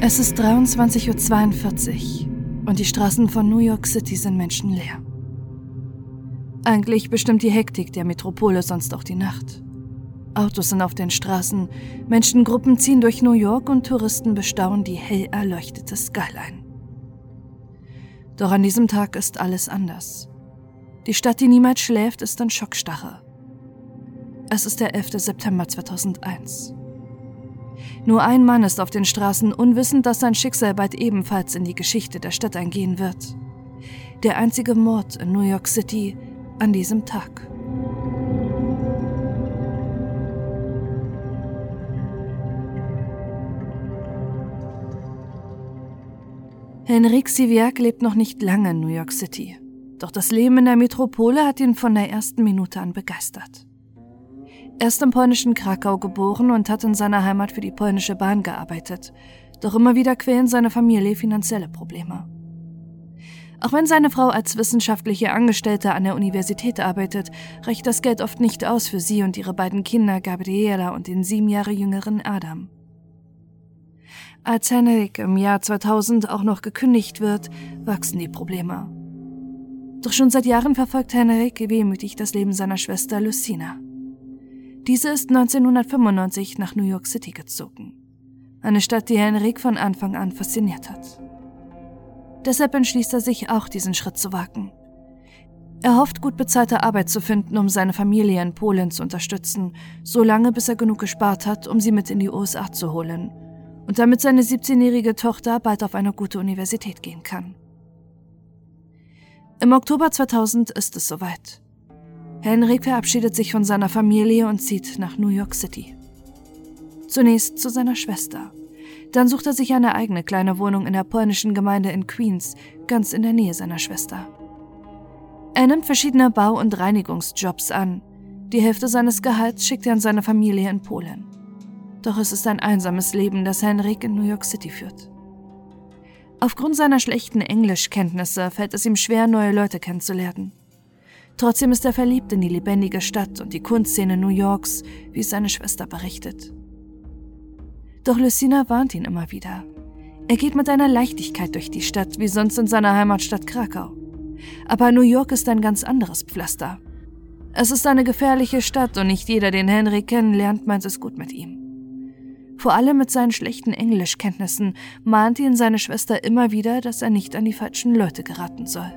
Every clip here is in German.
Es ist 23.42 Uhr und die Straßen von New York City sind menschenleer. Eigentlich bestimmt die Hektik der Metropole sonst auch die Nacht. Autos sind auf den Straßen, Menschengruppen ziehen durch New York und Touristen bestaunen die hell erleuchtete Skyline. Doch an diesem Tag ist alles anders. Die Stadt, die niemals schläft, ist in Schockstarre. Es ist der 11. September 2001. Nur ein Mann ist auf den Straßen, unwissend, dass sein Schicksal bald ebenfalls in die Geschichte der Stadt eingehen wird. Der einzige Mord in New York City an diesem Tag. Henrik Siviak lebt noch nicht lange in New York City. Doch das Leben in der Metropole hat ihn von der ersten Minute an begeistert. Er ist im polnischen Krakau geboren und hat in seiner Heimat für die polnische Bahn gearbeitet. Doch immer wieder quälen seine Familie finanzielle Probleme. Auch wenn seine Frau als wissenschaftliche Angestellte an der Universität arbeitet, reicht das Geld oft nicht aus für sie und ihre beiden Kinder Gabriela und den sieben Jahre jüngeren Adam. Als Henrik im Jahr 2000 auch noch gekündigt wird, wachsen die Probleme. Doch schon seit Jahren verfolgt Henrik wehmütig das Leben seiner Schwester Lucina. Diese ist 1995 nach New York City gezogen. Eine Stadt, die Henrik von Anfang an fasziniert hat. Deshalb entschließt er sich auch, diesen Schritt zu wagen. Er hofft, gut bezahlte Arbeit zu finden, um seine Familie in Polen zu unterstützen, solange bis er genug gespart hat, um sie mit in die USA zu holen und damit seine 17-jährige Tochter bald auf eine gute Universität gehen kann. Im Oktober 2000 ist es soweit. Henrik verabschiedet sich von seiner Familie und zieht nach New York City. Zunächst zu seiner Schwester. Dann sucht er sich eine eigene kleine Wohnung in der polnischen Gemeinde in Queens, ganz in der Nähe seiner Schwester. Er nimmt verschiedene Bau- und Reinigungsjobs an. Die Hälfte seines Gehalts schickt er an seine Familie in Polen. Doch es ist ein einsames Leben, das Henrik in New York City führt. Aufgrund seiner schlechten Englischkenntnisse fällt es ihm schwer, neue Leute kennenzulernen. Trotzdem ist er verliebt in die lebendige Stadt und die Kunstszene New Yorks, wie es seine Schwester berichtet. Doch Lucina warnt ihn immer wieder. Er geht mit einer Leichtigkeit durch die Stadt, wie sonst in seiner Heimatstadt Krakau. Aber New York ist ein ganz anderes Pflaster. Es ist eine gefährliche Stadt und nicht jeder, den Henry kennenlernt, meint es gut mit ihm. Vor allem mit seinen schlechten Englischkenntnissen mahnt ihn seine Schwester immer wieder, dass er nicht an die falschen Leute geraten soll.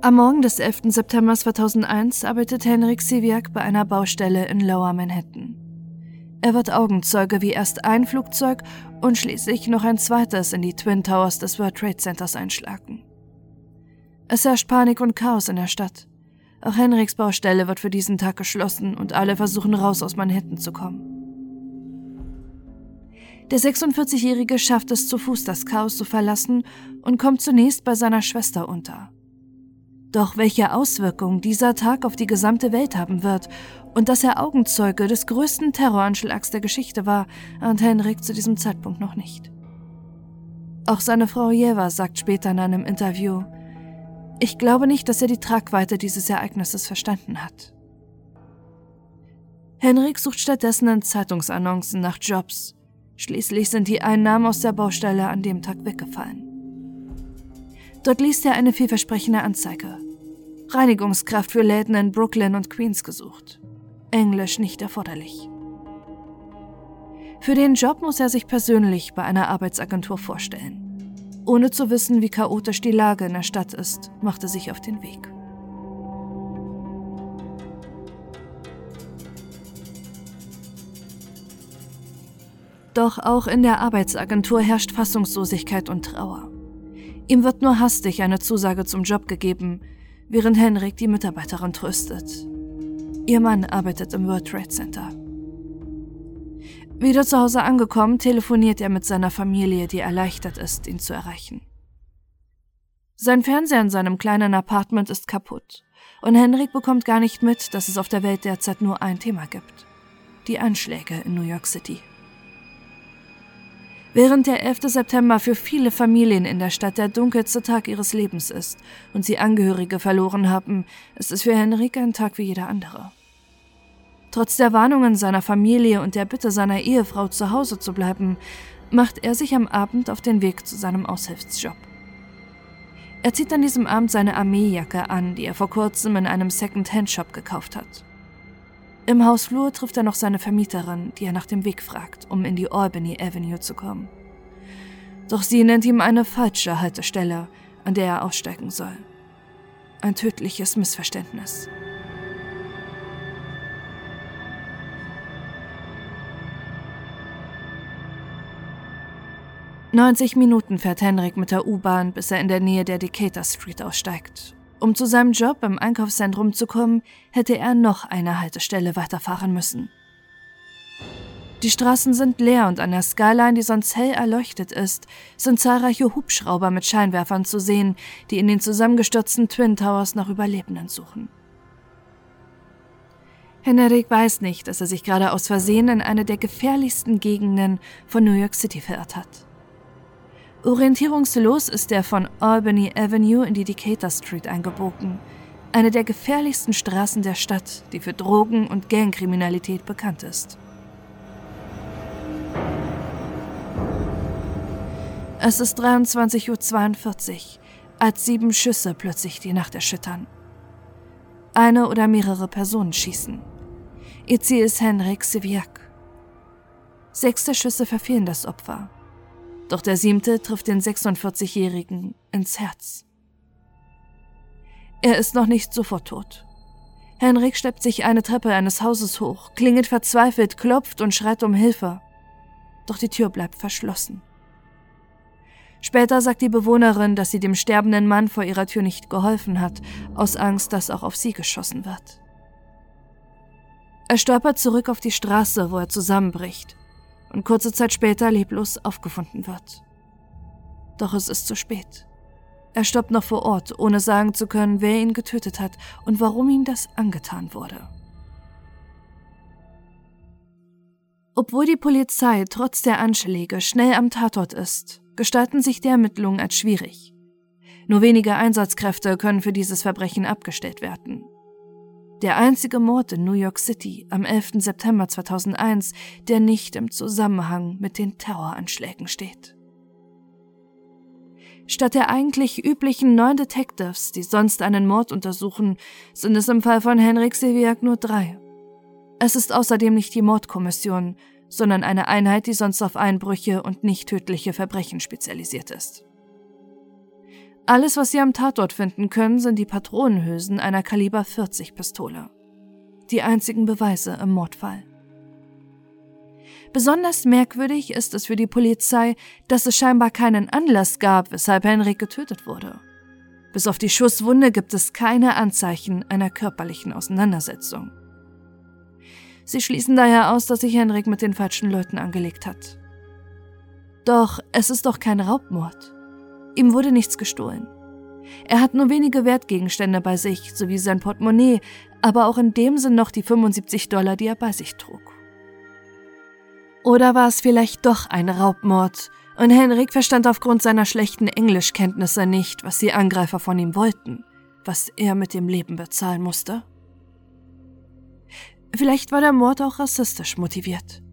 Am Morgen des 11. September 2001 arbeitet Henrik Siviak bei einer Baustelle in Lower Manhattan. Er wird Augenzeuge, wie erst ein Flugzeug und schließlich noch ein zweites in die Twin Towers des World Trade Centers einschlagen. Es herrscht Panik und Chaos in der Stadt. Auch Henriks Baustelle wird für diesen Tag geschlossen und alle versuchen raus aus Manhattan zu kommen. Der 46-Jährige schafft es zu Fuß, das Chaos zu verlassen und kommt zunächst bei seiner Schwester unter. Doch welche Auswirkungen dieser Tag auf die gesamte Welt haben wird und dass er Augenzeuge des größten Terroranschlags der Geschichte war, ahnt Henrik zu diesem Zeitpunkt noch nicht. Auch seine Frau Jeva sagt später in einem Interview, ich glaube nicht, dass er die Tragweite dieses Ereignisses verstanden hat. Henrik sucht stattdessen in Zeitungsannoncen nach Jobs. Schließlich sind die Einnahmen aus der Baustelle an dem Tag weggefallen. Dort liest er eine vielversprechende Anzeige. Reinigungskraft für Läden in Brooklyn und Queens gesucht. Englisch nicht erforderlich. Für den Job muss er sich persönlich bei einer Arbeitsagentur vorstellen. Ohne zu wissen, wie chaotisch die Lage in der Stadt ist, macht er sich auf den Weg. Doch auch in der Arbeitsagentur herrscht Fassungslosigkeit und Trauer. Ihm wird nur hastig eine Zusage zum Job gegeben, während Henrik die Mitarbeiterin tröstet. Ihr Mann arbeitet im World Trade Center. Wieder zu Hause angekommen, telefoniert er mit seiner Familie, die erleichtert ist, ihn zu erreichen. Sein Fernseher in seinem kleinen Apartment ist kaputt und Henrik bekommt gar nicht mit, dass es auf der Welt derzeit nur ein Thema gibt. Die Anschläge in New York City. Während der 11. September für viele Familien in der Stadt der dunkelste Tag ihres Lebens ist und sie Angehörige verloren haben, ist es für Henrik ein Tag wie jeder andere. Trotz der Warnungen seiner Familie und der Bitte seiner Ehefrau zu Hause zu bleiben, macht er sich am Abend auf den Weg zu seinem Aushilfsjob. Er zieht an diesem Abend seine Armeejacke an, die er vor kurzem in einem Second-Hand-Shop gekauft hat. Im Hausflur trifft er noch seine Vermieterin, die er nach dem Weg fragt, um in die Albany Avenue zu kommen. Doch sie nennt ihm eine falsche Haltestelle, an der er aussteigen soll. Ein tödliches Missverständnis. 90 Minuten fährt Henrik mit der U-Bahn, bis er in der Nähe der Decatur Street aussteigt. Um zu seinem Job im Einkaufszentrum zu kommen, hätte er noch eine Haltestelle weiterfahren müssen. Die Straßen sind leer und an der Skyline, die sonst hell erleuchtet ist, sind zahlreiche Hubschrauber mit Scheinwerfern zu sehen, die in den zusammengestürzten Twin Towers nach Überlebenden suchen. Henrik weiß nicht, dass er sich gerade aus Versehen in eine der gefährlichsten Gegenden von New York City verirrt hat. Orientierungslos ist er von Albany Avenue in die Decatur Street eingebogen, eine der gefährlichsten Straßen der Stadt, die für Drogen- und Gangkriminalität bekannt ist. Es ist 23.42 Uhr, als sieben Schüsse plötzlich die Nacht erschüttern. Eine oder mehrere Personen schießen. Ihr Ziel ist Henrik Siviak. Sechs der Schüsse verfehlen das Opfer. Doch der siebte trifft den 46-Jährigen ins Herz. Er ist noch nicht sofort tot. Henrik schleppt sich eine Treppe eines Hauses hoch, klingelt verzweifelt, klopft und schreit um Hilfe. Doch die Tür bleibt verschlossen. Später sagt die Bewohnerin, dass sie dem sterbenden Mann vor ihrer Tür nicht geholfen hat, aus Angst, dass auch auf sie geschossen wird. Er stolpert zurück auf die Straße, wo er zusammenbricht und kurze Zeit später leblos aufgefunden wird. Doch es ist zu spät. Er stoppt noch vor Ort, ohne sagen zu können, wer ihn getötet hat und warum ihm das angetan wurde. Obwohl die Polizei trotz der Anschläge schnell am Tatort ist, gestalten sich die Ermittlungen als schwierig. Nur wenige Einsatzkräfte können für dieses Verbrechen abgestellt werden. Der einzige Mord in New York City am 11. September 2001, der nicht im Zusammenhang mit den Terroranschlägen steht. Statt der eigentlich üblichen neun Detectives, die sonst einen Mord untersuchen, sind es im Fall von Henrik Seviak nur drei. Es ist außerdem nicht die Mordkommission, sondern eine Einheit, die sonst auf Einbrüche und nicht tödliche Verbrechen spezialisiert ist. Alles, was Sie am Tatort finden können, sind die Patronenhülsen einer Kaliber 40 Pistole. Die einzigen Beweise im Mordfall. Besonders merkwürdig ist es für die Polizei, dass es scheinbar keinen Anlass gab, weshalb Henrik getötet wurde. Bis auf die Schusswunde gibt es keine Anzeichen einer körperlichen Auseinandersetzung. Sie schließen daher aus, dass sich Henrik mit den falschen Leuten angelegt hat. Doch es ist doch kein Raubmord. Ihm wurde nichts gestohlen. Er hat nur wenige Wertgegenstände bei sich, sowie sein Portemonnaie, aber auch in dem Sinn noch die 75 Dollar, die er bei sich trug. Oder war es vielleicht doch ein Raubmord und Henrik verstand aufgrund seiner schlechten Englischkenntnisse nicht, was die Angreifer von ihm wollten, was er mit dem Leben bezahlen musste? Vielleicht war der Mord auch rassistisch motiviert.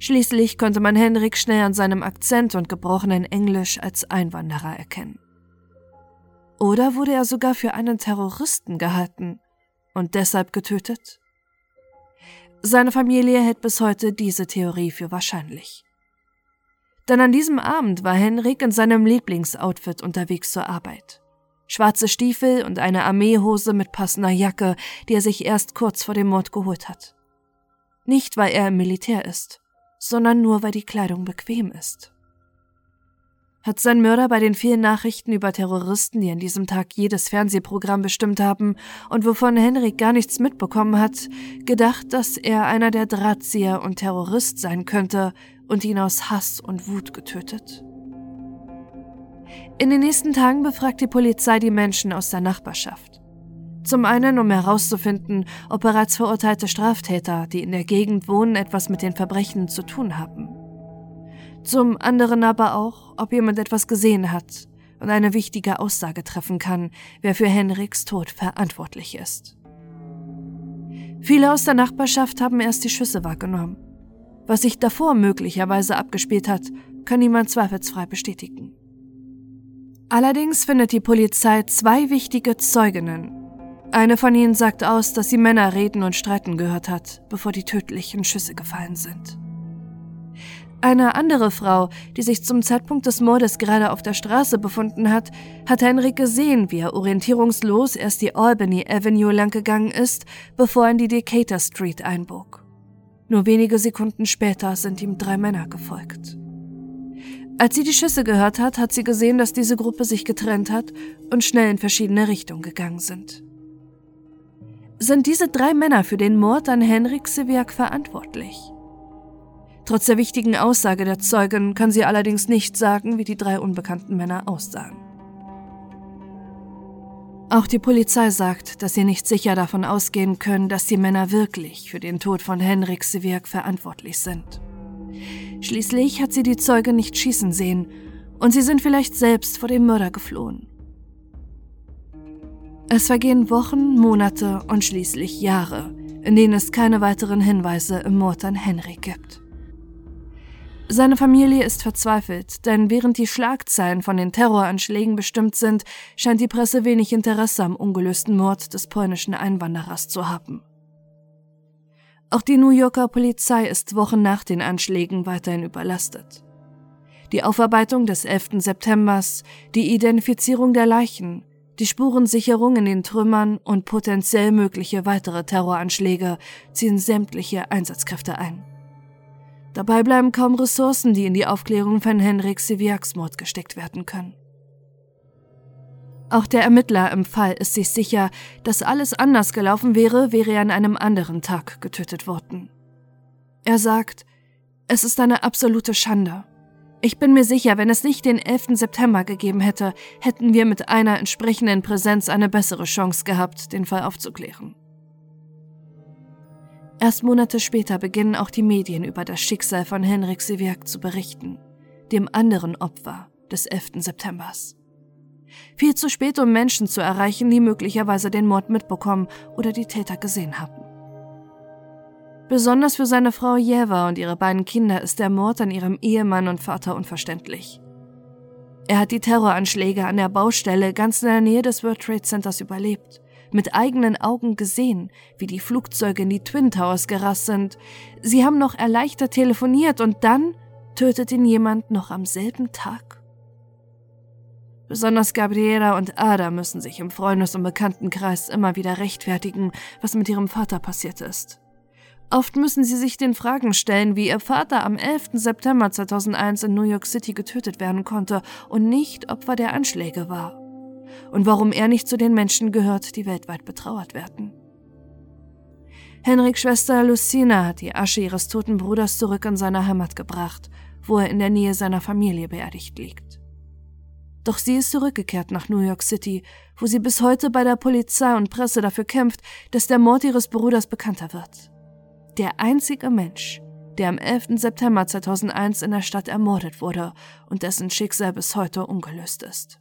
Schließlich konnte man Henrik schnell an seinem Akzent und gebrochenen Englisch als Einwanderer erkennen. Oder wurde er sogar für einen Terroristen gehalten und deshalb getötet? Seine Familie hält bis heute diese Theorie für wahrscheinlich. Denn an diesem Abend war Henrik in seinem Lieblingsoutfit unterwegs zur Arbeit. Schwarze Stiefel und eine Armeehose mit passender Jacke, die er sich erst kurz vor dem Mord geholt hat. Nicht, weil er im Militär ist, sondern nur weil die Kleidung bequem ist. Hat sein Mörder bei den vielen Nachrichten über Terroristen, die an diesem Tag jedes Fernsehprogramm bestimmt haben und wovon Henrik gar nichts mitbekommen hat, gedacht, dass er einer der Drahtzieher und Terrorist sein könnte und ihn aus Hass und Wut getötet? In den nächsten Tagen befragt die Polizei die Menschen aus der Nachbarschaft. Zum einen, um herauszufinden, ob bereits verurteilte Straftäter, die in der Gegend wohnen, etwas mit den Verbrechen zu tun haben. Zum anderen aber auch, ob jemand etwas gesehen hat und eine wichtige Aussage treffen kann, wer für Henriks Tod verantwortlich ist. Viele aus der Nachbarschaft haben erst die Schüsse wahrgenommen. Was sich davor möglicherweise abgespielt hat, kann niemand zweifelsfrei bestätigen. Allerdings findet die Polizei zwei wichtige Zeuginnen. Eine von ihnen sagt aus, dass sie Männer reden und streiten gehört hat, bevor die tödlichen Schüsse gefallen sind. Eine andere Frau, die sich zum Zeitpunkt des Mordes gerade auf der Straße befunden hat, hat Henrik gesehen, wie er orientierungslos erst die Albany Avenue langgegangen ist, bevor er in die Decatur Street einbog. Nur wenige Sekunden später sind ihm drei Männer gefolgt. Als sie die Schüsse gehört hat, hat sie gesehen, dass diese Gruppe sich getrennt hat und schnell in verschiedene Richtungen gegangen sind. Sind diese drei Männer für den Mord an Henrik Seviak verantwortlich? Trotz der wichtigen Aussage der Zeugen kann sie allerdings nicht sagen, wie die drei unbekannten Männer aussahen. Auch die Polizei sagt, dass sie nicht sicher davon ausgehen können, dass die Männer wirklich für den Tod von Henrik Sevirk verantwortlich sind. Schließlich hat sie die Zeuge nicht schießen sehen und sie sind vielleicht selbst vor dem Mörder geflohen. Es vergehen Wochen, Monate und schließlich Jahre, in denen es keine weiteren Hinweise im Mord an Henrik gibt. Seine Familie ist verzweifelt, denn während die Schlagzeilen von den Terroranschlägen bestimmt sind, scheint die Presse wenig Interesse am ungelösten Mord des polnischen Einwanderers zu haben. Auch die New Yorker Polizei ist Wochen nach den Anschlägen weiterhin überlastet. Die Aufarbeitung des 11. Septembers, die Identifizierung der Leichen, die Spurensicherung in den Trümmern und potenziell mögliche weitere Terroranschläge ziehen sämtliche Einsatzkräfte ein. Dabei bleiben kaum Ressourcen, die in die Aufklärung von Henrik Siviaks Mord gesteckt werden können. Auch der Ermittler im Fall ist sich sicher, dass alles anders gelaufen wäre, wäre er an einem anderen Tag getötet worden. Er sagt, es ist eine absolute Schande. Ich bin mir sicher, wenn es nicht den 11. September gegeben hätte, hätten wir mit einer entsprechenden Präsenz eine bessere Chance gehabt, den Fall aufzuklären. Erst Monate später beginnen auch die Medien über das Schicksal von Henrik Seviak zu berichten, dem anderen Opfer des 11. Septembers. Viel zu spät, um Menschen zu erreichen, die möglicherweise den Mord mitbekommen oder die Täter gesehen haben. Besonders für seine Frau Jeva und ihre beiden Kinder ist der Mord an ihrem Ehemann und Vater unverständlich. Er hat die Terroranschläge an der Baustelle ganz in der Nähe des World Trade Centers überlebt mit eigenen Augen gesehen, wie die Flugzeuge in die Twin Towers gerast sind. Sie haben noch erleichtert telefoniert und dann tötet ihn jemand noch am selben Tag. Besonders Gabriela und Ada müssen sich im Freundes- und Bekanntenkreis immer wieder rechtfertigen, was mit ihrem Vater passiert ist. Oft müssen sie sich den Fragen stellen, wie ihr Vater am 11. September 2001 in New York City getötet werden konnte und nicht Opfer der Anschläge war und warum er nicht zu den Menschen gehört, die weltweit betrauert werden. Henriks Schwester Lucina hat die Asche ihres toten Bruders zurück in seine Heimat gebracht, wo er in der Nähe seiner Familie beerdigt liegt. Doch sie ist zurückgekehrt nach New York City, wo sie bis heute bei der Polizei und Presse dafür kämpft, dass der Mord ihres Bruders bekannter wird. Der einzige Mensch, der am 11. September 2001 in der Stadt ermordet wurde und dessen Schicksal bis heute ungelöst ist.